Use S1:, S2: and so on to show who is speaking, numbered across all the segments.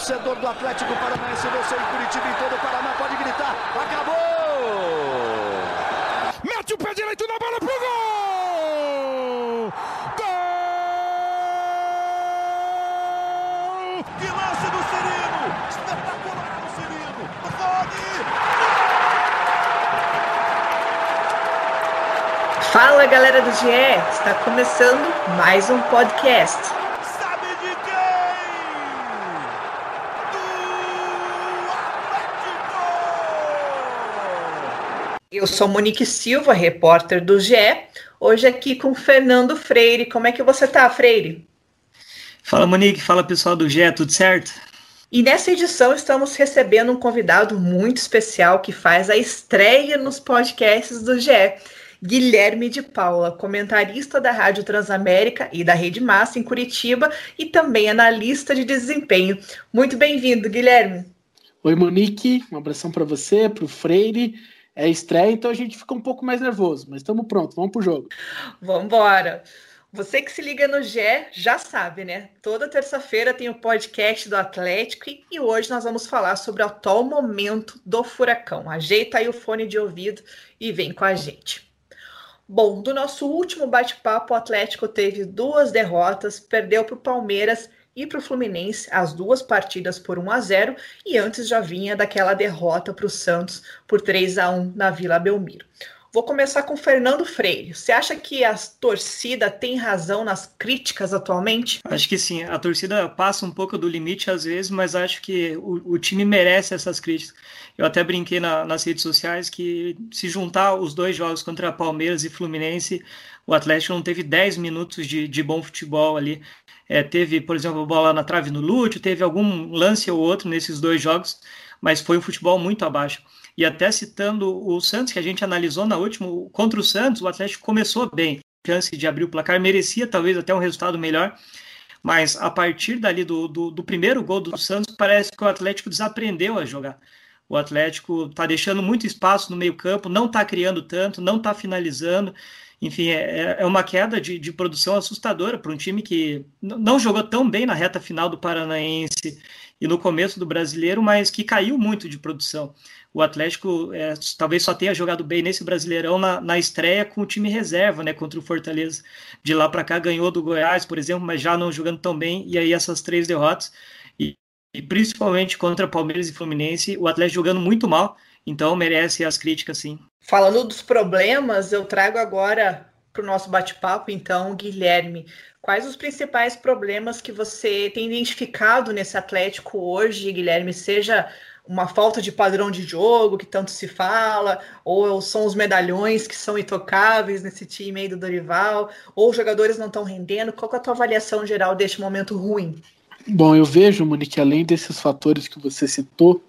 S1: torcedor do Atlético Paranaense, você em Curitiba e todo o Paraná pode gritar: acabou!
S2: Mete o pé direito na bola pro gol! Gol!
S1: Que lance do Cirino! Espetacular o Cirino!
S3: Fala galera do GE, está começando mais um podcast.
S1: Sabe de quem? Do Atlético!
S3: Eu sou Monique Silva, repórter do GE, hoje aqui com Fernando Freire. Como é que você tá, Freire?
S4: Fala Monique, fala pessoal do GE, tudo certo?
S3: E nessa edição estamos recebendo um convidado muito especial que faz a estreia nos podcasts do GE. Guilherme de Paula, comentarista da Rádio Transamérica e da Rede Massa em Curitiba e também analista de desempenho. Muito bem-vindo, Guilherme.
S5: Oi, Monique, um abração para você, para o Freire. É estreia, então a gente fica um pouco mais nervoso, mas estamos prontos, vamos pro jogo.
S3: Vamos embora. Você que se liga no GE já sabe, né? Toda terça-feira tem o podcast do Atlético e hoje nós vamos falar sobre o atual momento do Furacão. Ajeita aí o fone de ouvido e vem com a gente. Bom, do nosso último bate-papo, o Atlético teve duas derrotas, perdeu para o Palmeiras e para o Fluminense as duas partidas por 1 a 0 e antes já vinha daquela derrota para o Santos por 3 a 1 na Vila Belmiro. Vou começar com Fernando Freire. Você acha que a torcida tem razão nas críticas atualmente?
S4: Acho que sim. A torcida passa um pouco do limite às vezes, mas acho que o, o time merece essas críticas. Eu até brinquei na, nas redes sociais que se juntar os dois jogos contra Palmeiras e Fluminense, o Atlético não teve 10 minutos de, de bom futebol ali. É, teve, por exemplo, bola na trave no Lúcio, teve algum lance ou outro nesses dois jogos, mas foi um futebol muito abaixo. E até citando o Santos, que a gente analisou na última, contra o Santos, o Atlético começou bem, chance de abrir o placar, merecia talvez até um resultado melhor, mas a partir dali do, do, do primeiro gol do Santos, parece que o Atlético desaprendeu a jogar. O Atlético está deixando muito espaço no meio-campo, não está criando tanto, não está finalizando. Enfim, é, é uma queda de, de produção assustadora para um time que não jogou tão bem na reta final do Paranaense e no começo do brasileiro, mas que caiu muito de produção. O Atlético é, talvez só tenha jogado bem nesse Brasileirão na, na estreia com o time reserva, né, contra o Fortaleza. De lá para cá ganhou do Goiás, por exemplo, mas já não jogando tão bem. E aí essas três derrotas e, e principalmente contra Palmeiras e Fluminense, o Atlético jogando muito mal. Então merece as críticas, sim.
S3: Falando dos problemas, eu trago agora para o nosso bate-papo, então, Guilherme. Quais os principais problemas que você tem identificado nesse Atlético hoje, Guilherme? Seja uma falta de padrão de jogo que tanto se fala, ou são os medalhões que são intocáveis nesse time aí do Dorival, ou os jogadores não estão rendendo? Qual é a tua avaliação geral deste momento ruim?
S5: Bom, eu vejo, Monique, além desses fatores que você citou,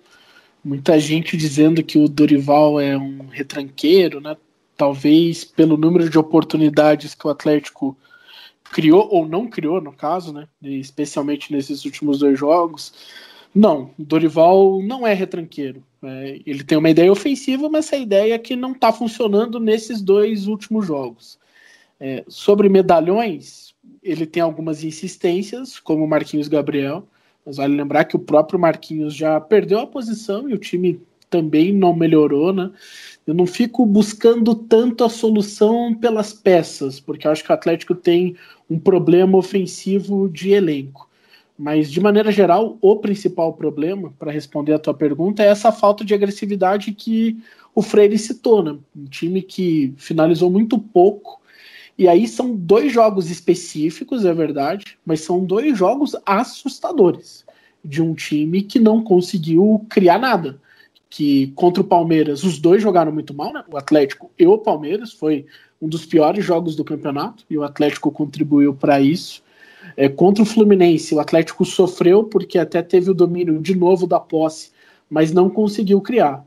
S5: muita gente dizendo que o Dorival é um retranqueiro, né? Talvez pelo número de oportunidades que o Atlético criou ou não criou, no caso, né? Especialmente nesses últimos dois jogos. Não, Dorival não é retranqueiro. É, ele tem uma ideia ofensiva, mas essa ideia que não está funcionando nesses dois últimos jogos. É, sobre medalhões, ele tem algumas insistências, como o Marquinhos Gabriel, mas vale lembrar que o próprio Marquinhos já perdeu a posição e o time também não melhorou, né? Eu não fico buscando tanto a solução pelas peças, porque acho que o Atlético tem um problema ofensivo de elenco. Mas, de maneira geral, o principal problema, para responder a tua pergunta, é essa falta de agressividade que o Freire citou, né? Um time que finalizou muito pouco. E aí são dois jogos específicos, é verdade, mas são dois jogos assustadores de um time que não conseguiu criar nada. Que contra o Palmeiras, os dois jogaram muito mal, né? O Atlético e o Palmeiras foi um dos piores jogos do campeonato e o Atlético contribuiu para isso. É, contra o Fluminense, o Atlético sofreu porque até teve o domínio de novo da posse, mas não conseguiu criar.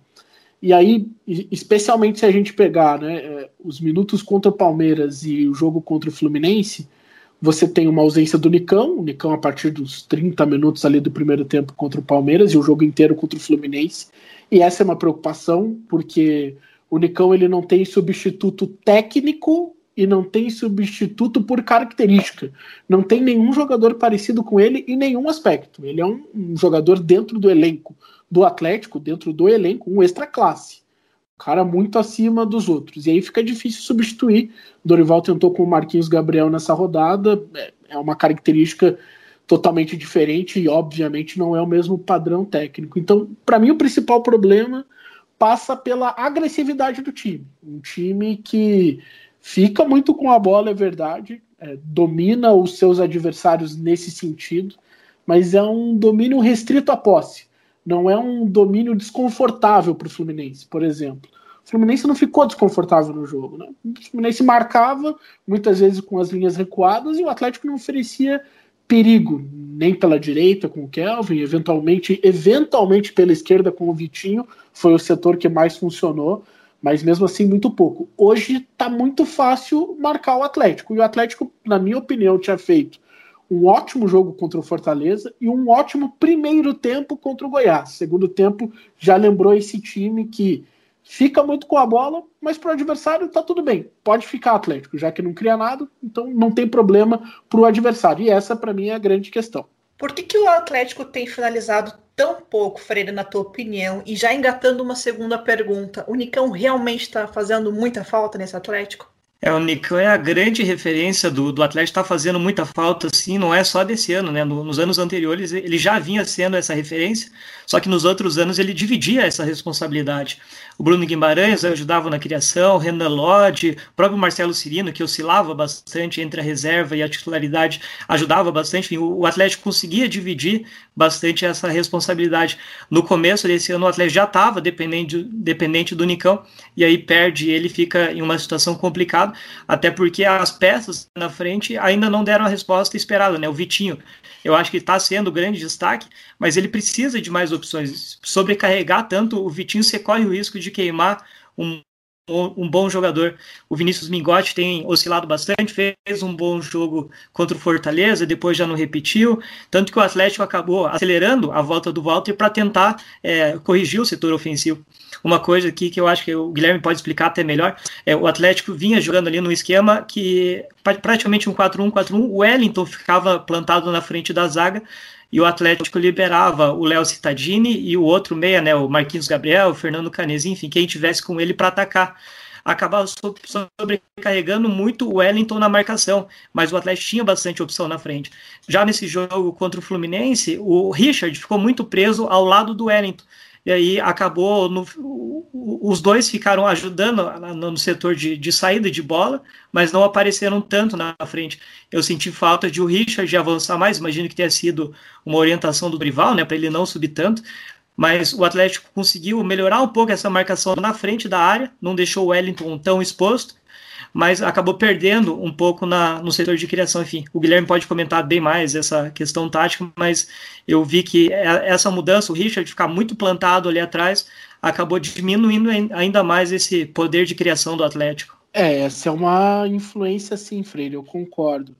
S5: E aí, especialmente se a gente pegar né, é, os minutos contra o Palmeiras e o jogo contra o Fluminense, você tem uma ausência do Nicão, o Nicão a partir dos 30 minutos ali do primeiro tempo contra o Palmeiras e o jogo inteiro contra o Fluminense. E essa é uma preocupação, porque o Nicão ele não tem substituto técnico e não tem substituto por característica. Não tem nenhum jogador parecido com ele em nenhum aspecto. Ele é um, um jogador dentro do elenco do Atlético, dentro do elenco, um extra classe. Um cara muito acima dos outros. E aí fica difícil substituir. Dorival tentou com o Marquinhos Gabriel nessa rodada. É, é uma característica totalmente diferente e, obviamente, não é o mesmo padrão técnico. Então, para mim, o principal problema passa pela agressividade do time. Um time que fica muito com a bola, é verdade, é, domina os seus adversários nesse sentido, mas é um domínio restrito à posse. Não é um domínio desconfortável para o Fluminense, por exemplo. O Fluminense não ficou desconfortável no jogo. Né? O Fluminense marcava, muitas vezes com as linhas recuadas, e o Atlético não oferecia perigo, nem pela direita com o Kelvin, eventualmente, eventualmente pela esquerda com o Vitinho, foi o setor que mais funcionou, mas mesmo assim muito pouco. Hoje está muito fácil marcar o Atlético, e o Atlético, na minha opinião, tinha feito um ótimo jogo contra o Fortaleza e um ótimo primeiro tempo contra o Goiás. Segundo tempo já lembrou esse time que fica muito com a bola, mas para o adversário tá tudo bem. Pode ficar Atlético, já que não cria nada, então não tem problema para o adversário. E essa para mim é a grande questão.
S3: Por que, que o Atlético tem finalizado tão pouco, Freire, na tua opinião? E já engatando uma segunda pergunta, o Nicão realmente está fazendo muita falta nesse Atlético?
S4: É, o Nicão é a grande referência do, do Atlético, está fazendo muita falta, sim, não é só desse ano, né? No, nos anos anteriores ele já vinha sendo essa referência, só que nos outros anos ele dividia essa responsabilidade. O Bruno Guimarães ajudava na criação, o Renan Lodge, o próprio Marcelo Cirino, que oscilava bastante entre a reserva e a titularidade, ajudava bastante. Enfim, o, o Atlético conseguia dividir bastante essa responsabilidade. No começo desse ano, o Atlético já estava dependente, dependente do Nicão, e aí perde ele fica em uma situação complicada até porque as peças na frente ainda não deram a resposta esperada, né? O Vitinho, eu acho que está sendo grande destaque, mas ele precisa de mais opções. Sobrecarregar tanto o Vitinho, você corre o risco de queimar um um bom jogador. O Vinícius Mingotti tem oscilado bastante, fez um bom jogo contra o Fortaleza, depois já não repetiu. Tanto que o Atlético acabou acelerando a volta do Walter para tentar é, corrigir o setor ofensivo. Uma coisa aqui que eu acho que o Guilherme pode explicar até melhor: é, o Atlético vinha jogando ali num esquema que praticamente um 4-1-4-1, o Wellington ficava plantado na frente da zaga e o Atlético liberava o Léo Cittadini e o outro meia, né, o Marquinhos Gabriel, o Fernando Canesi, enfim, quem tivesse com ele para atacar. Acabava sobrecarregando muito o Wellington na marcação, mas o Atlético tinha bastante opção na frente. Já nesse jogo contra o Fluminense, o Richard ficou muito preso ao lado do Wellington e aí acabou, no, os dois ficaram ajudando no setor de, de, saída de bola, mas não apareceram tanto na frente. Eu senti falta de o Richard avançar mais, imagino que tenha sido uma orientação do rival, né, para ele não subir tanto, mas o Atlético conseguiu melhorar um pouco essa marcação na frente da área, não deixou o Wellington tão exposto, mas acabou perdendo um pouco na, no setor de criação. Enfim, o Guilherme pode comentar bem mais essa questão tática, mas eu vi que é, essa mudança, o Richard ficar muito plantado ali atrás, acabou diminuindo ainda mais esse poder de criação do Atlético.
S5: É, essa é uma influência, sim, Freire, eu concordo.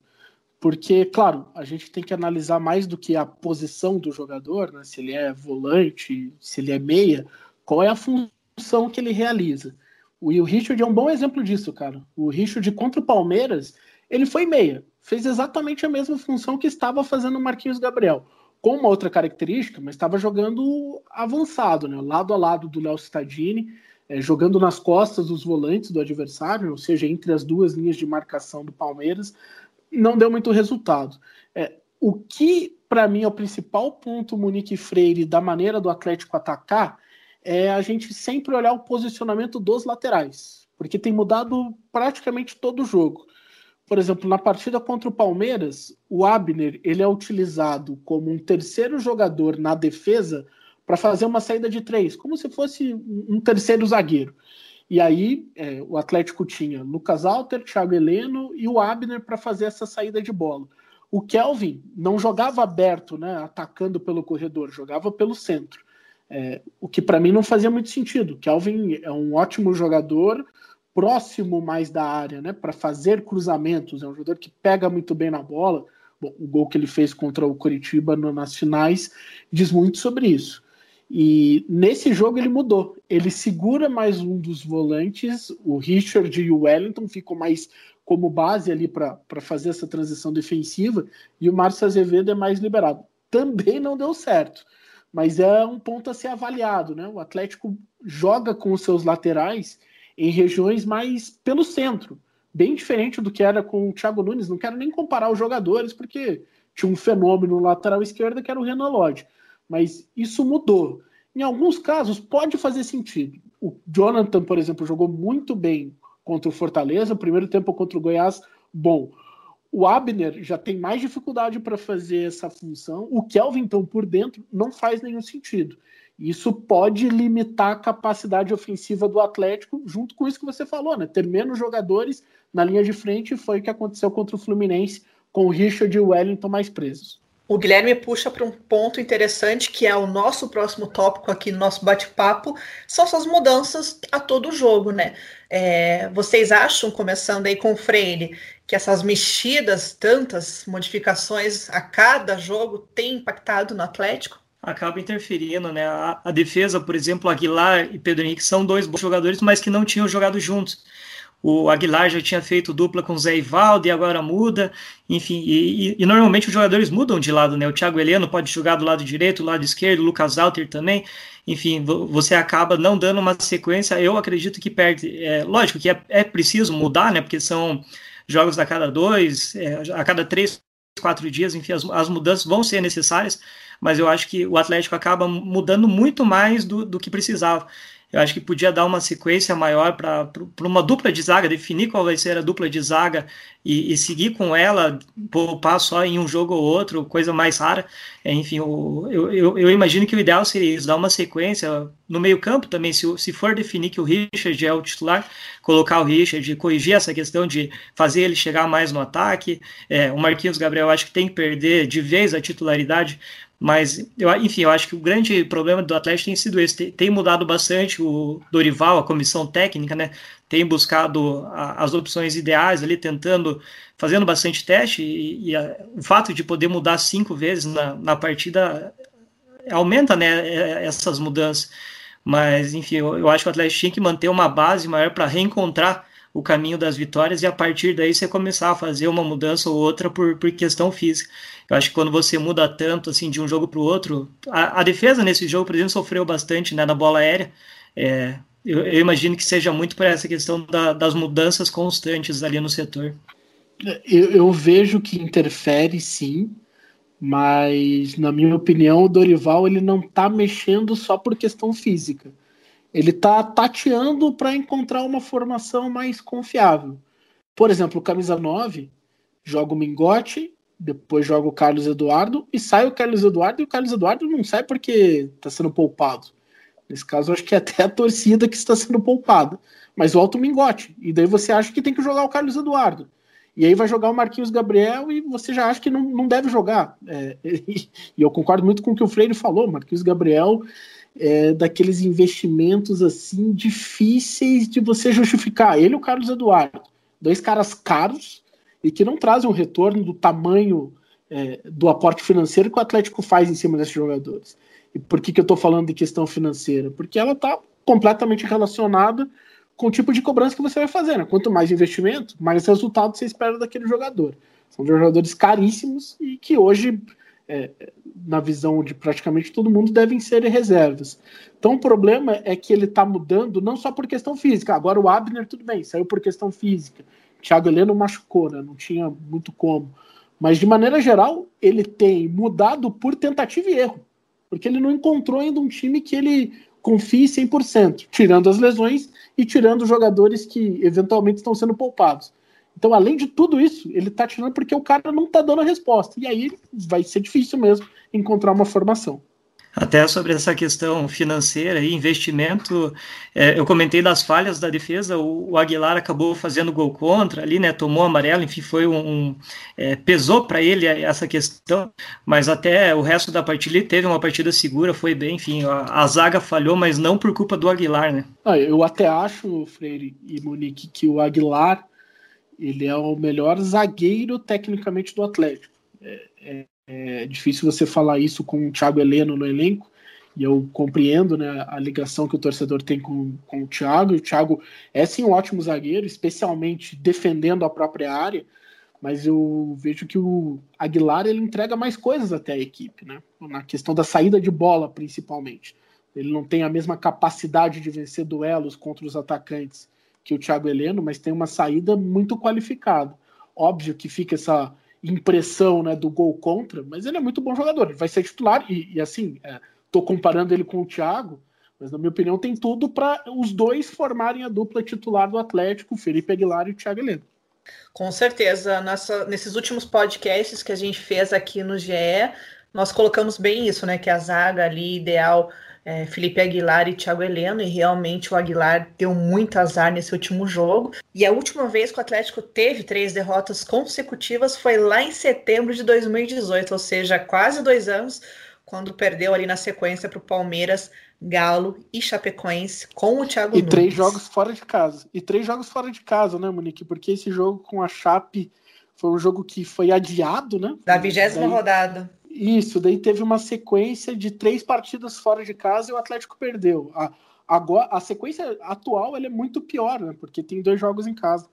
S5: Porque, claro, a gente tem que analisar mais do que a posição do jogador, né? se ele é volante, se ele é meia, qual é a função que ele realiza. O Will Richard é um bom exemplo disso, cara. O Richard contra o Palmeiras, ele foi meia. Fez exatamente a mesma função que estava fazendo o Marquinhos Gabriel. Com uma outra característica, mas estava jogando avançado, né? lado a lado do Léo Cittadini, é, jogando nas costas dos volantes do adversário, ou seja, entre as duas linhas de marcação do Palmeiras, não deu muito resultado. É, o que, para mim, é o principal ponto, Monique Freire, da maneira do Atlético atacar, é a gente sempre olhar o posicionamento dos laterais, porque tem mudado praticamente todo o jogo. Por exemplo, na partida contra o Palmeiras, o Abner ele é utilizado como um terceiro jogador na defesa para fazer uma saída de três, como se fosse um terceiro zagueiro. E aí é, o Atlético tinha Lucas Alter, Thiago Heleno e o Abner para fazer essa saída de bola. O Kelvin não jogava aberto, né, atacando pelo corredor, jogava pelo centro. É, o que para mim não fazia muito sentido. Kelvin é um ótimo jogador, próximo mais da área, né, para fazer cruzamentos. É um jogador que pega muito bem na bola. Bom, o gol que ele fez contra o Curitiba no, nas finais diz muito sobre isso. E nesse jogo ele mudou. Ele segura mais um dos volantes, o Richard e o Wellington ficam mais como base ali para fazer essa transição defensiva, e o Márcio Azevedo é mais liberado. Também não deu certo, mas é um ponto a ser avaliado. Né? O Atlético joga com os seus laterais em regiões mais pelo centro, bem diferente do que era com o Thiago Nunes. Não quero nem comparar os jogadores, porque tinha um fenômeno no lateral esquerdo que era o Renan Lodge, mas isso mudou. Em alguns casos pode fazer sentido. O Jonathan, por exemplo, jogou muito bem contra o Fortaleza, primeiro tempo contra o Goiás, bom. O Abner já tem mais dificuldade para fazer essa função. O Kelvin, então, por dentro, não faz nenhum sentido. Isso pode limitar a capacidade ofensiva do Atlético, junto com isso que você falou, né? Ter menos jogadores na linha de frente foi o que aconteceu contra o Fluminense, com o Richard e o Wellington mais presos.
S3: O Guilherme puxa para um ponto interessante que é o nosso próximo tópico aqui no nosso bate-papo, são essas mudanças a todo jogo, né? É, vocês acham, começando aí com o Freire, que essas mexidas, tantas modificações a cada jogo, têm impactado no Atlético?
S4: Acaba interferindo, né? A, a defesa, por exemplo, Aguilar e Pedro Henrique são dois bons jogadores, mas que não tinham jogado juntos. O Aguilar já tinha feito dupla com o Zé Ivaldo e agora muda. Enfim, e, e, e, normalmente os jogadores mudam de lado, né? O Thiago Heleno pode jogar do lado direito, do lado esquerdo, o Lucas Alter também. Enfim, você acaba não dando uma sequência. Eu acredito que perde. É, lógico que é, é preciso mudar, né? Porque são jogos a cada dois, é, a cada três, quatro dias, enfim, as, as, mudanças vão ser necessárias, mas eu acho que o Atlético acaba mudando muito mais do, do que precisava. Eu acho que podia dar uma sequência maior para uma dupla de zaga, definir qual vai ser a dupla de zaga e, e seguir com ela, poupar só em um jogo ou outro, coisa mais rara. É, enfim, eu, eu, eu, imagino que o ideal seria isso, dar uma sequência no meio-campo também, se, se for definir que o Richard é o titular, colocar o Richard, corrigir essa questão de fazer ele chegar mais no ataque. É, o Marquinhos Gabriel acho que tem que perder de vez a titularidade mas, eu, enfim, eu acho que o grande problema do Atlético tem sido esse. Tem, tem mudado bastante o Dorival, a comissão técnica, né? Tem buscado a, as opções ideais ali, tentando, fazendo bastante teste. E, e a, o fato de poder mudar cinco vezes na, na partida aumenta, né? É, essas mudanças. Mas, enfim, eu, eu acho que o Atlético tinha que manter uma base maior para reencontrar o caminho das vitórias e a partir daí você começar a fazer uma mudança ou outra por, por questão física. Eu acho que quando você muda tanto assim de um jogo para o outro, a, a, defesa nesse jogo, por exemplo, sofreu bastante né, na bola aérea. É, eu, eu, imagino que seja muito por essa questão da, das mudanças constantes ali no setor.
S5: Eu, eu, vejo que interfere sim, mas na minha opinião o Dorival ele não está mexendo só por questão física ele está tateando para encontrar uma formação mais confiável. Por exemplo, camisa 9 joga o Mingote, depois joga o Carlos Eduardo e sai o Carlos Eduardo e o Carlos Eduardo não sai porque está sendo poupado. Nesse caso, acho que é até a torcida que está sendo poupada. Mas volta o Mingote. E daí você acha que tem que jogar o Carlos Eduardo. E aí vai jogar o Marquinhos Gabriel e você já acha que não, não deve jogar. É, e, e eu concordo muito com o que o Freire falou. Marquinhos Gabriel é, daqueles investimentos assim difíceis de você justificar. Ele e o Carlos Eduardo, dois caras caros e que não trazem um retorno do tamanho é, do aporte financeiro que o Atlético faz em cima desses jogadores. E por que, que eu estou falando de questão financeira? Porque ela está completamente relacionada com o tipo de cobrança que você vai fazer. Né? Quanto mais investimento, mais resultado você espera daquele jogador. São jogadores caríssimos e que hoje é, na visão de praticamente todo mundo, devem ser reservas. Então o problema é que ele está mudando não só por questão física. Agora o Abner, tudo bem, saiu por questão física. Thiago Heleno machucou, né? não tinha muito como. Mas de maneira geral, ele tem mudado por tentativa e erro. Porque ele não encontrou ainda um time que ele confie 100%, tirando as lesões e tirando os jogadores que eventualmente estão sendo poupados. Então, além de tudo isso, ele tá tirando porque o cara não tá dando a resposta. E aí vai ser difícil mesmo encontrar uma formação.
S4: Até sobre essa questão financeira e investimento, é, eu comentei das falhas da defesa, o, o, Aguilar acabou fazendo gol contra ali, né, tomou amarelo, enfim, foi um, um é, pesou para ele essa questão, mas até o resto da partida ele teve uma partida segura, foi bem, enfim, a, a zaga falhou, mas não por culpa do Aguilar, né.
S5: Ah, eu até acho, Freire e Monique, que o Aguilar ele é o melhor zagueiro tecnicamente do Atlético. É, é, é difícil você falar isso com o Thiago Heleno no elenco, E eu compreendo né, a ligação que o torcedor tem com, com o Thiago. E o Thiago é sim um ótimo zagueiro, especialmente defendendo a própria área. Mas eu vejo que o Aguilar ele entrega mais coisas até a equipe, né? Na questão da saída de bola, principalmente. Ele não tem a mesma capacidade de vencer duelos contra os atacantes que o Thiago Heleno, mas tem uma saída muito qualificada. Óbvio que fica essa impressão né, do gol contra, mas ele é muito bom jogador, ele vai ser titular, e, e assim, estou é, comparando ele com o Thiago, mas na minha opinião tem tudo para os dois formarem a dupla titular do Atlético, Felipe Aguilar e o Thiago Heleno.
S3: Com certeza, Nossa, nesses últimos podcasts que a gente fez aqui no GE, nós colocamos bem isso, né? Que a zaga ali ideal é, Felipe Aguilar e Thiago Heleno, e realmente o Aguilar deu muito azar nesse último jogo. E a última vez que o Atlético teve três derrotas consecutivas foi lá em setembro de 2018, ou seja, quase dois anos, quando perdeu ali na sequência para o Palmeiras, Galo e Chapecoense com o Thiago
S5: E
S3: Nunes.
S5: três jogos fora de casa. E três jogos fora de casa, né, Monique? Porque esse jogo com a Chape foi um jogo que foi adiado, né?
S3: Da vigésima rodada.
S5: Isso, daí teve uma sequência de três partidas fora de casa e o Atlético perdeu. A, agora, a sequência atual é muito pior, né? Porque tem dois jogos em casa.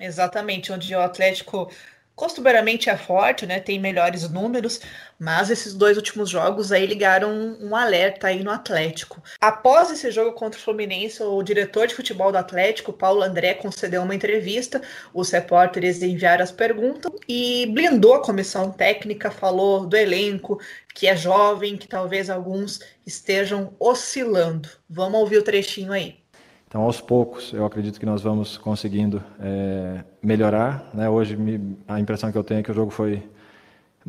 S3: Exatamente, onde o Atlético costumeiramente é forte, né? Tem melhores números, mas esses dois últimos jogos aí ligaram um, um, alerta aí no Atlético. Após esse jogo contra o Fluminense, o diretor de futebol do Atlético, Paulo André, concedeu uma entrevista. Os repórteres enviaram as perguntas e blindou a comissão técnica, falou do elenco, que é jovem, que talvez alguns estejam oscilando. Vamos ouvir o trechinho aí.
S6: Então, aos poucos, eu acredito que nós vamos conseguindo é, melhorar. Né? Hoje, me, a impressão que eu tenho é que o jogo foi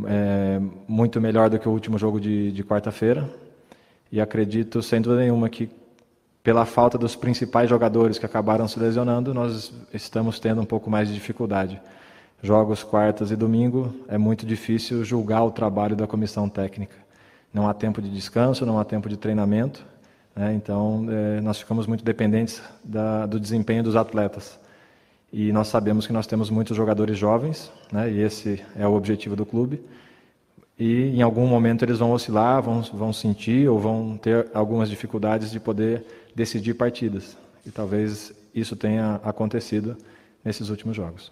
S6: é, muito melhor do que o último jogo de, de quarta-feira. E acredito, sem dúvida nenhuma, que pela falta dos principais jogadores que acabaram se lesionando, nós estamos tendo um pouco mais de dificuldade. Jogos quartas e domingo é muito difícil julgar o trabalho da comissão técnica. Não há tempo de descanso, não há tempo de treinamento né? Então, é, nós ficamos muito dependentes da, do desempenho dos atletas. E nós sabemos que nós temos muitos jogadores jovens, né? e esse é o objetivo do clube. E em algum momento eles vão oscilar, vão, vão sentir ou vão ter algumas dificuldades de poder decidir partidas. E talvez isso tenha acontecido nesses últimos jogos.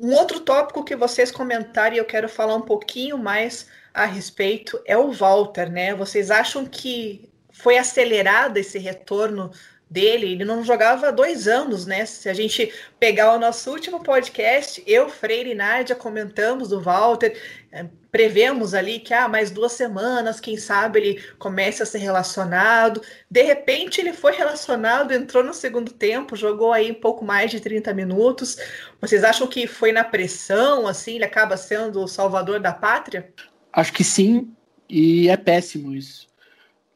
S3: Um outro tópico que vocês comentaram e eu quero falar um pouquinho mais a respeito é o Walter, né? Vocês acham que foi acelerado esse retorno dele. Ele não jogava há dois anos, né? Se a gente pegar o nosso último podcast, eu, Freire e Nádia comentamos do Walter, é, prevemos ali que ah, mais duas semanas, quem sabe ele comece a ser relacionado. De repente ele foi relacionado, entrou no segundo tempo, jogou aí um pouco mais de 30 minutos. Vocês acham que foi na pressão, assim, ele acaba sendo o salvador da pátria?
S5: Acho que sim, e é péssimo isso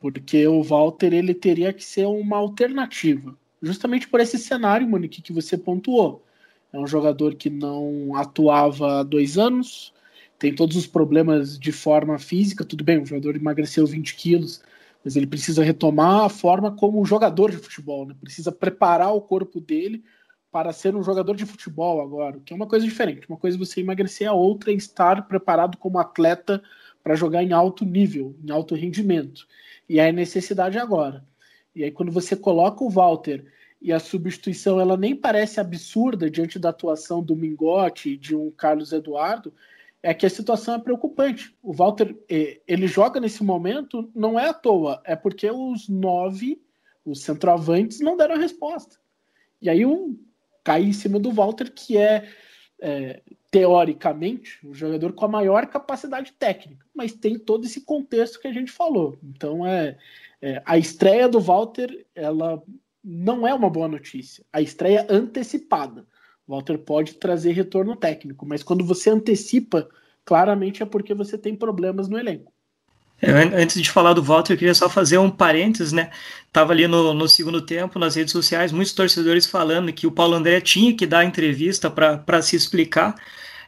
S5: porque o Walter ele teria que ser uma alternativa, justamente por esse cenário, Monique, que você pontuou. É um jogador que não atuava há dois anos, tem todos os problemas de forma física, tudo bem, o jogador emagreceu 20 quilos, mas ele precisa retomar a forma como jogador de futebol, né? precisa preparar o corpo dele para ser um jogador de futebol agora, que é uma coisa diferente. Uma coisa é você emagrecer, a outra é estar preparado como atleta para jogar em alto nível, em alto rendimento. E aí necessidade agora. E aí quando você coloca o Walter e a substituição ela nem parece absurda diante da atuação do Mingote e de um Carlos Eduardo, é que a situação é preocupante. O Walter eh, ele joga nesse momento não é à toa, é porque os nove, os centroavantes, não deram a resposta. E aí um cai em cima do Walter, que é, é teoricamente, o jogador com a maior capacidade técnica, mas tem todo esse contexto que a gente falou. Então, é, é, a estreia do Walter, ela não é uma boa notícia. A estreia antecipada. O Walter pode trazer retorno técnico, mas quando você antecipa, claramente é porque você tem problemas no elenco.
S4: Antes de falar do Walter, eu queria só fazer um parênteses, né? Tava ali no, no segundo tempo, nas redes sociais, muitos torcedores falando que o Paulo André tinha que dar entrevista para se explicar.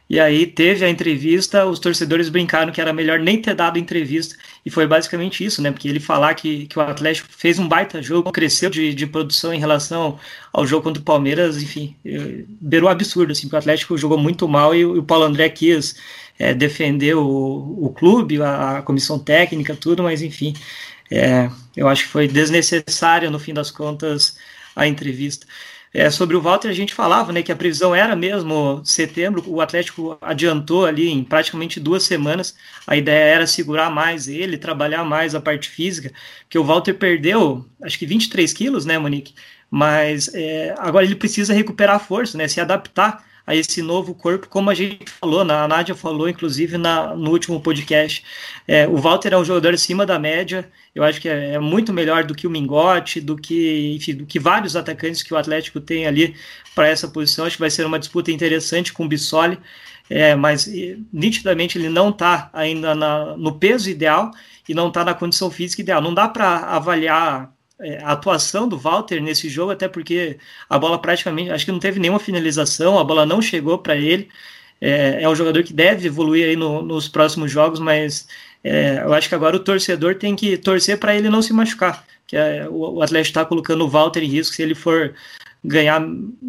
S4: E aí teve a entrevista, os torcedores brincaram que era melhor nem ter dado entrevista, e foi basicamente isso, né? Porque ele falar que, que o Atlético fez um baita jogo, cresceu de, de produção em relação ao jogo contra o Palmeiras, enfim, beirou absurdo, assim, porque o Atlético jogou muito mal e o Paulo André quis é, defender o, o clube, a, a, comissão técnica, tudo, mas enfim, é, eu acho que foi desnecessária no fim das contas a entrevista. É, sobre o Walter, a gente falava né, que a previsão era mesmo setembro, o Atlético adiantou ali em praticamente duas semanas. A ideia era segurar mais ele, trabalhar mais a parte física, que o Walter perdeu, acho que 23 quilos, né, Monique? Mas é, agora ele precisa recuperar a força, né, se adaptar a esse novo corpo, como a gente falou, a Nádia falou, inclusive, na, no último podcast. É, o Walter é um jogador acima da média, eu acho que é, é, muito melhor do que o Mingote, do que, enfim, do que vários atacantes que o Atlético tem ali para essa posição. Acho que vai ser uma disputa interessante com o Bissoli, é, mas nitidamente ele não está ainda na, no peso ideal e não está na condição física ideal. Não dá para avaliar a atuação do Walter nesse jogo, até porque a bola praticamente, acho que não teve nenhuma finalização, a bola não chegou para ele. É, é, um jogador que deve evoluir aí no, nos próximos jogos, mas é, eu acho que agora o torcedor tem que torcer para ele não se machucar. Que é, o, o Atlético está colocando o Walter em risco se ele for ganhar,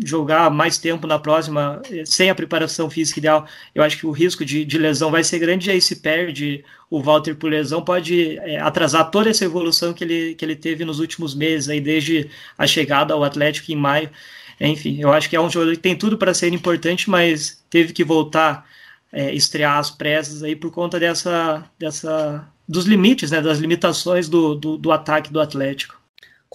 S4: jogar mais tempo na próxima, eh, sem a preparação física ideal, eu acho que o risco de, de lesão vai ser grande, e aí se perde o Walter por lesão, pode é, atrasar toda essa evolução que ele, que ele teve nos últimos meses, aí desde a chegada ao Atlético em maio. Enfim, eu acho que é um jogador que tem tudo para ser importante, mas teve que voltar, é, estrear as pressas aí por conta dessa, dessa dos limites, né, das limitações do, do, do ataque do Atlético.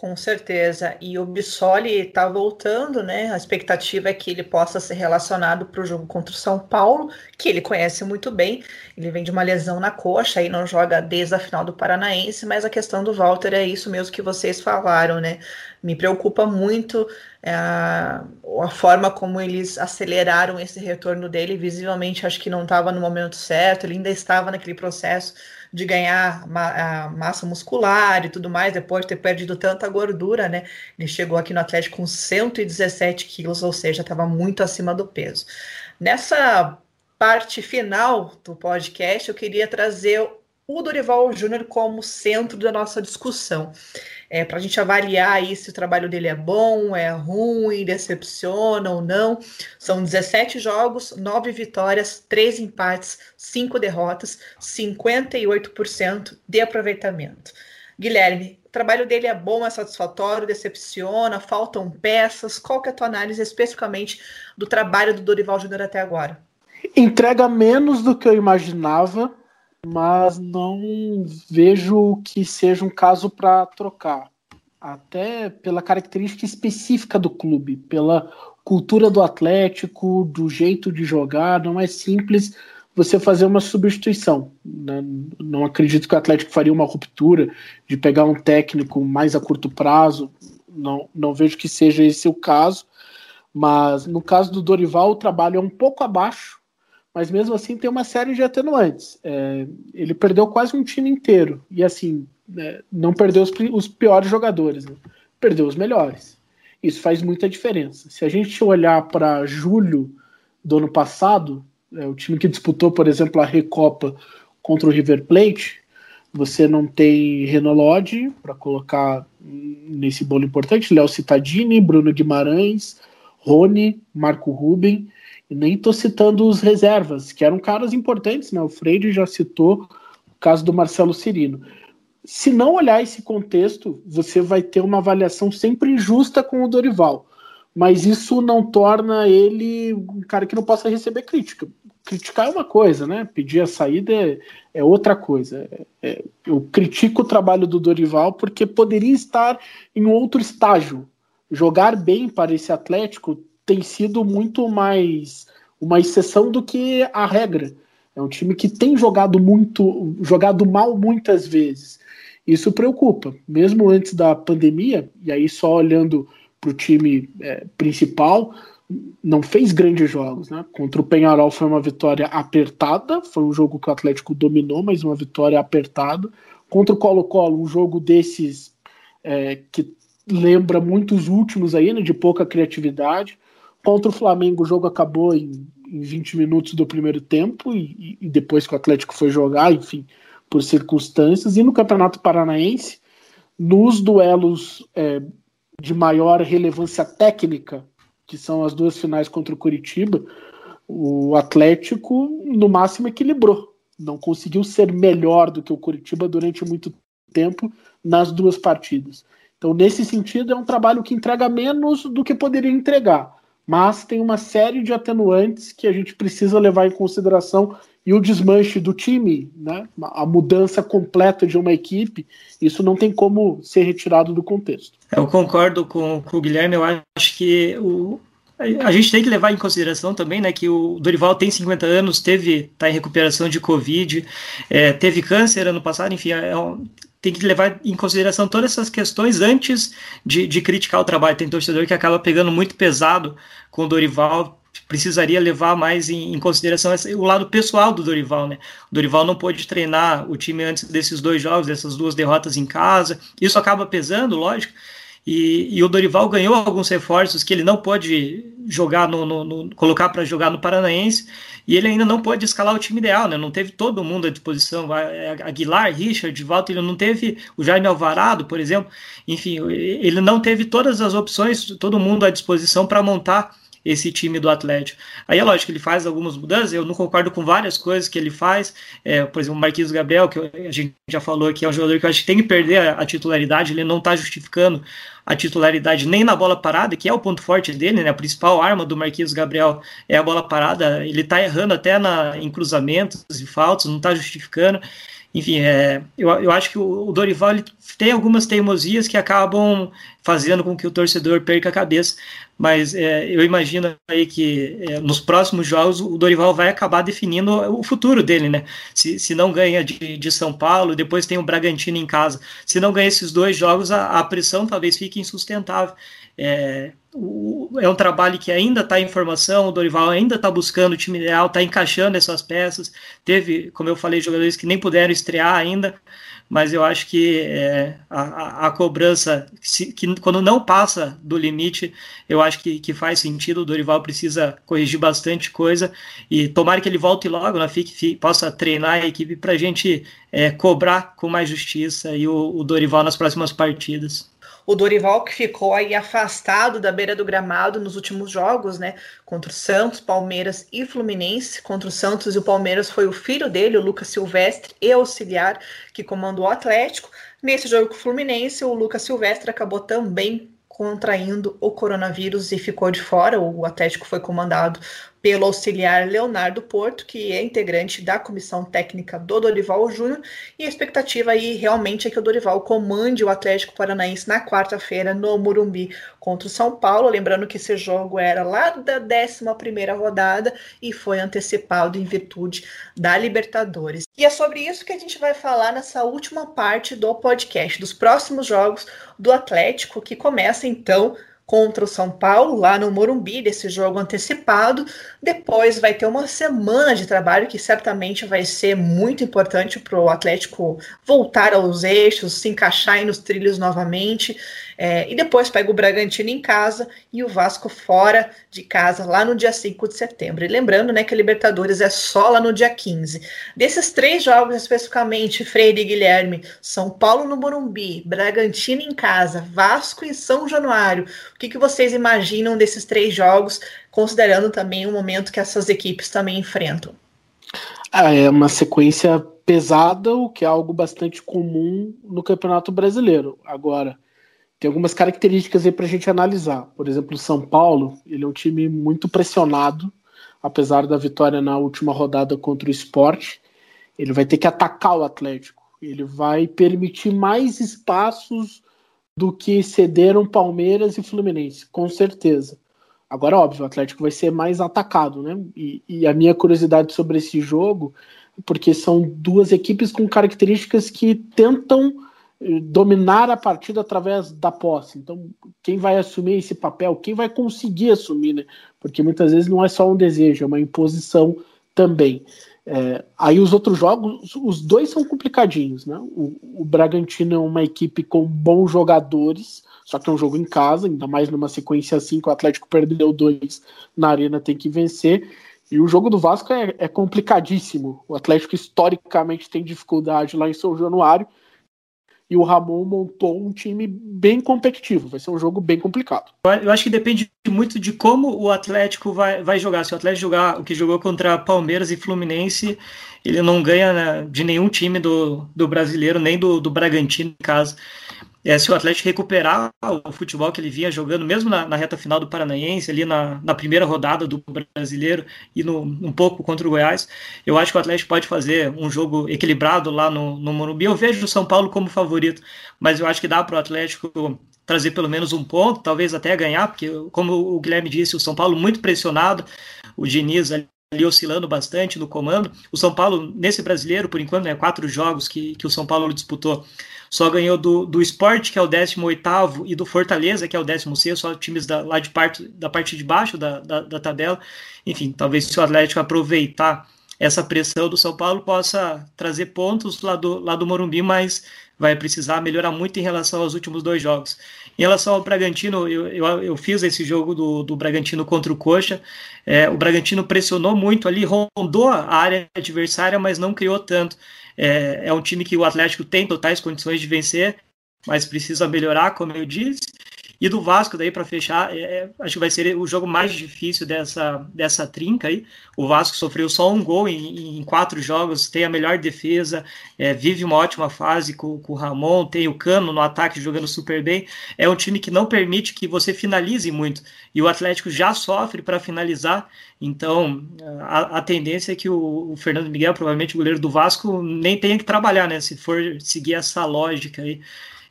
S3: Com certeza. E o Bissoli está voltando, né? A expectativa é que ele possa ser relacionado para o jogo contra o São Paulo, que ele conhece muito bem. Ele vem de uma lesão na coxa e não joga desde a final do Paranaense, mas a questão do Walter é isso mesmo que vocês falaram, né? Me preocupa muito é, a forma como eles aceleraram esse retorno dele. Visivelmente, acho que não estava no momento certo, ele ainda estava naquele processo de ganhar ma massa muscular e tudo mais, depois de ter perdido tanta gordura, né? Ele chegou aqui no Atlético com 117 quilos, ou seja, estava muito acima do peso. Nessa parte final do podcast, eu queria trazer o Dorival Júnior como centro da nossa discussão é, para a gente avaliar aí se o trabalho dele é bom, é ruim, decepciona ou não. São 17 jogos, 9 vitórias, 3 empates, 5 derrotas, 58% de aproveitamento. Guilherme, o trabalho dele é bom, é satisfatório, decepciona, faltam peças. Qual que é a tua análise especificamente do trabalho do Dorival Júnior até agora?
S5: Entrega menos do que eu imaginava, mas não vejo que seja um caso para trocar. Até pela característica específica do clube, pela cultura do Atlético, do jeito de jogar, não é simples você fazer uma substituição. Né? Não acredito que o Atlético faria uma ruptura de pegar um técnico mais a curto prazo. Não, não vejo que seja esse o caso. Mas no caso do Dorival, o trabalho é um pouco abaixo mas mesmo assim tem uma série de atenuantes. É, ele perdeu quase um time inteiro, e assim, né, não perdeu os, os piores jogadores, né? perdeu os melhores. Isso faz muita diferença. Se a gente olhar para julho do ano passado, é, o time que disputou, por exemplo, a Recopa contra o River Plate, você não tem Renolodi para colocar nesse bolo importante, Léo Cittadini, Bruno Guimarães, Rony, Marco Ruben nem estou citando os reservas, que eram caras importantes, né? O Freire já citou o caso do Marcelo Cirino. Se não olhar esse contexto, você vai ter uma avaliação sempre injusta com o Dorival. Mas isso não torna ele um cara que não possa receber crítica. Criticar é uma coisa, né? Pedir a saída é, é outra coisa. É, é, eu critico o trabalho do Dorival porque poderia estar em outro estágio. Jogar bem para esse Atlético tem sido muito mais uma exceção do que a regra. É um time que tem jogado muito, jogado mal muitas vezes. Isso preocupa, mesmo antes da pandemia, e aí só olhando para o time é, principal, não fez grandes jogos. Né? Contra o Penharol foi uma vitória apertada, foi um jogo que o Atlético dominou, mas uma vitória apertada. Contra o Colo-Colo, um jogo desses é, que lembra muitos últimos aí, né, de pouca criatividade. Contra o Flamengo, o jogo acabou em, em 20 minutos do primeiro tempo e, e, depois que o Atlético foi jogar, enfim, por circunstâncias. E no Campeonato Paranaense, nos duelos é, de maior relevância técnica, que são as duas finais contra o Curitiba, O Atlético, no máximo, equilibrou. Não conseguiu ser melhor do que o Curitiba durante muito tempo nas duas partidas. Então, nesse sentido, é um trabalho que entrega menos do que poderia entregar, mas tem uma série de atenuantes que a gente precisa levar em consideração e o desmanche do time, né, a mudança completa de uma equipe, isso não tem como ser retirado do contexto.
S4: Eu concordo com, com o Guilherme, eu acho que o, a gente tem que levar em consideração também, né, que o Dorival tem 50 anos, teve, tá em recuperação de Covid, é, teve câncer ano passado, enfim, é um, tem que levar em consideração todas essas questões antes de, de criticar o trabalho. Tem torcedor que acaba pegando muito pesado com o Dorival, precisaria levar mais em, em, consideração o lado pessoal do Dorival, né? O Dorival não pôde treinar o time antes desses dois jogos, dessas duas derrotas em casa. Isso acaba pesando, lógico. E, e o Dorival ganhou alguns reforços que ele não pode jogar no, no, no colocar para jogar no Paranaense e ele ainda não pode escalar o time ideal, né? Não teve todo mundo à disposição. Aguilar, Richard, Walter, ele não teve o Jaime Alvarado, por exemplo. Enfim, ele não teve todas as opções, todo mundo à disposição para montar esse time do Atlético. Aí é lógico que ele faz algumas mudanças, eu não concordo com várias coisas que ele faz, é, por exemplo, o Marquinhos Gabriel, que a gente já falou que é um jogador que eu acho que tem que perder a, a titularidade, ele não está justificando a titularidade nem na bola parada, que é o ponto forte dele, né? A principal arma do Marquinhos Gabriel é a bola parada. Ele está errando até na, em cruzamentos e faltas, não está justificando. Enfim, é, eu, eu acho que o, Dorival tem algumas teimosias que acabam fazendo com que o torcedor perca a cabeça. Mas é, eu imagino aí que é, nos próximos jogos o Dorival vai acabar definindo o futuro dele, né? Se, se não ganha de, de São Paulo, depois tem o Bragantino em casa. Se não ganha esses dois jogos, a, a pressão talvez fique insustentável. É, o, é um trabalho que ainda está em formação, o Dorival ainda está buscando o time ideal, está encaixando essas peças. Teve, como eu falei, jogadores que nem puderam estrear ainda, mas eu acho que é, a, a, cobrança, se, que quando não passa do limite, eu acho que, que faz sentido. O Dorival precisa corrigir bastante coisa e tomara que ele volte logo na FIC, possa treinar a equipe para a gente é, cobrar com mais justiça e o, o Dorival nas próximas partidas
S3: o Dorival que ficou aí afastado da beira do gramado nos últimos jogos, né? Contra o Santos, Palmeiras e Fluminense. Contra o Santos e o Palmeiras foi o filho dele, o Lucas Silvestre, e auxiliar, que comandou o Atlético. Nesse jogo com o Fluminense, o Lucas Silvestre acabou também contraindo o coronavírus e ficou de fora. O Atlético foi comandado pelo auxiliar Leonardo Porto, que é integrante da comissão técnica do Dorival Júnior, e a expectativa aí realmente é que o Dorival comande o Atlético Paranaense na quarta-feira no Morumbi contra o São Paulo, lembrando que esse jogo era lá da 11ª rodada e foi antecipado em virtude da Libertadores. E é sobre isso que a gente vai falar nessa última parte do podcast, dos próximos jogos do Atlético, que começa então contra o São Paulo, lá no Morumbi, desse jogo antecipado. Depois vai ter uma semana de trabalho que certamente vai ser muito importante para o Atlético voltar aos eixos, se encaixar nos trilhos novamente. É, e depois pega o Bragantino em casa e o Vasco fora de casa, lá no dia 5 de setembro. E lembrando né, que a Libertadores é só lá no dia 15. Desses três jogos especificamente, Freire e Guilherme, São Paulo no Morumbi, Bragantino em casa, Vasco em São Januário. O que, que vocês imaginam desses três jogos, considerando também o momento que essas equipes também enfrentam?
S5: Ah, é uma sequência pesada, o que é algo bastante comum no Campeonato Brasileiro. Agora, tem algumas características aí para a gente analisar. Por exemplo, o São Paulo, ele é um time muito pressionado, apesar da vitória na última rodada contra o Esporte. Ele vai ter que atacar o Atlético. Ele vai permitir mais espaços do que cederam Palmeiras e Fluminense, com certeza. Agora, óbvio, o Atlético vai ser mais atacado, né? E, e a minha curiosidade sobre esse jogo, porque são duas equipes com características que tentam dominar a partida através da posse. Então, quem vai assumir esse papel, quem vai conseguir assumir, né? Porque muitas vezes não é só um desejo, é uma imposição também. É, aí os outros jogos, os dois são complicadinhos, né? O, o, Bragantino é uma equipe com bons jogadores, só que é um jogo em casa, ainda mais numa sequência assim que o Atlético perdeu dois na arena, tem que vencer. E o jogo do Vasco é, é complicadíssimo. O Atlético historicamente tem dificuldade lá em São Januário e o Ramon montou um time bem competitivo. Vai ser um jogo bem complicado.
S4: Eu acho que depende muito de como o Atlético vai, vai jogar. Se o Atlético jogar o que jogou contra Palmeiras e Fluminense, ele não ganha né, de nenhum time do, do brasileiro, nem do, do Bragantino em casa. É, se o Atlético recuperar o futebol que ele vinha jogando, mesmo na, na reta final do Paranaense, ali na, na, primeira rodada do brasileiro e no, um pouco contra o Goiás, eu acho que o Atlético pode fazer um jogo equilibrado lá no, no Morumbi. Eu vejo o São Paulo como favorito, mas eu acho que dá para o Atlético trazer pelo menos um ponto, talvez até ganhar, porque, como o Guilherme disse, o São Paulo muito pressionado, o Diniz ali ali oscilando bastante no comando. O São Paulo, nesse brasileiro, por enquanto, né, quatro jogos que, que o São Paulo disputou, só ganhou do, do Sport, que é o 18 e do Fortaleza, que é o 16 só times da, lá de parte, da parte de baixo da, da, da tabela. Enfim, talvez se o Atlético aproveitar essa pressão do São Paulo possa trazer pontos lá do, lá do Morumbi, mas vai precisar melhorar muito em relação aos últimos dois jogos. Em relação ao Bragantino, eu, eu, eu fiz esse jogo do, do Bragantino contra o Coxa. É, o Bragantino pressionou muito ali, rondou a área adversária, mas não criou tanto. É, é um time que o Atlético tem totais condições de vencer, mas precisa melhorar, como eu disse. E do Vasco, daí para fechar, é, é, acho que vai ser o jogo mais difícil dessa, dessa trinca aí. O Vasco sofreu só um gol em, em quatro jogos, tem a melhor defesa, é, vive uma ótima fase com, com, o Ramon, tem o Cano no ataque jogando super bem. É um time que não permite que você finalize muito. E o Atlético já sofre para finalizar. Então, a, a, tendência é que o, o, Fernando Miguel, provavelmente o goleiro do Vasco, nem tenha que trabalhar, né? Se for seguir essa lógica aí.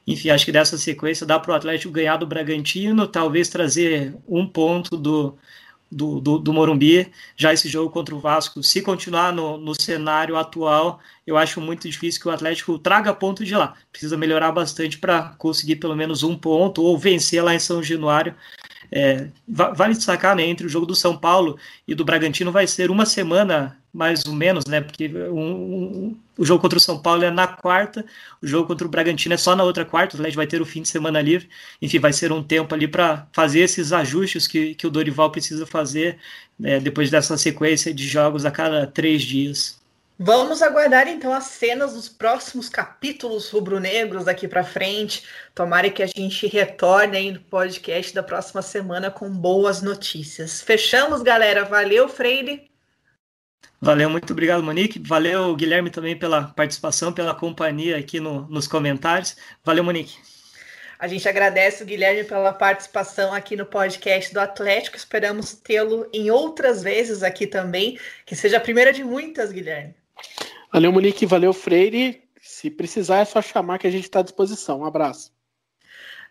S4: Enfim, acho que dessa sequência dá para o Atlético ganhar do Bragantino, talvez trazer um ponto do, do, do, do, Morumbi. Já esse jogo contra o Vasco, se continuar no, no cenário atual, eu acho muito difícil que o Atlético traga ponto de lá. Precisa melhorar bastante para conseguir pelo menos um ponto ou vencer lá em São Januário. É, vale destacar, né, entre o jogo do São Paulo e do Bragantino vai ser uma semana mais ou menos, né? Porque um, um, o jogo contra o São Paulo é na quarta, o jogo contra o Bragantino é só na outra quarta, o Atlético vai ter o fim de semana livre. Enfim, vai ser um tempo ali para fazer esses ajustes que, que o Dorival precisa fazer né, depois dessa sequência de jogos a cada três dias.
S3: Vamos aguardar então as cenas dos próximos capítulos rubro-negros daqui para frente. Tomara que a gente retorne aí no podcast da próxima semana com boas notícias. Fechamos, galera. Valeu, Freire.
S4: Valeu, muito obrigado, Monique. Valeu, Guilherme, também pela participação, pela companhia aqui no, nos comentários. Valeu, Monique.
S3: A gente agradece o Guilherme pela participação aqui no podcast do Atlético. Esperamos tê-lo em outras vezes aqui também. Que seja a primeira de muitas, Guilherme.
S5: Valeu, Monique. Valeu, Freire. Se precisar, é só chamar que a gente está à disposição. Um abraço.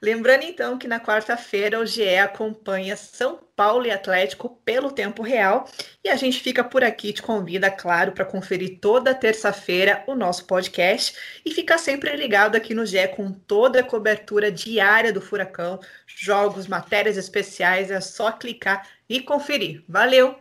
S3: Lembrando então que na quarta-feira o GE acompanha São Paulo e Atlético pelo tempo real e a gente fica por aqui te convida, claro, para conferir toda terça-feira o nosso podcast e ficar sempre ligado aqui no GE com toda a cobertura diária do Furacão, jogos, matérias especiais, é só clicar e conferir. Valeu!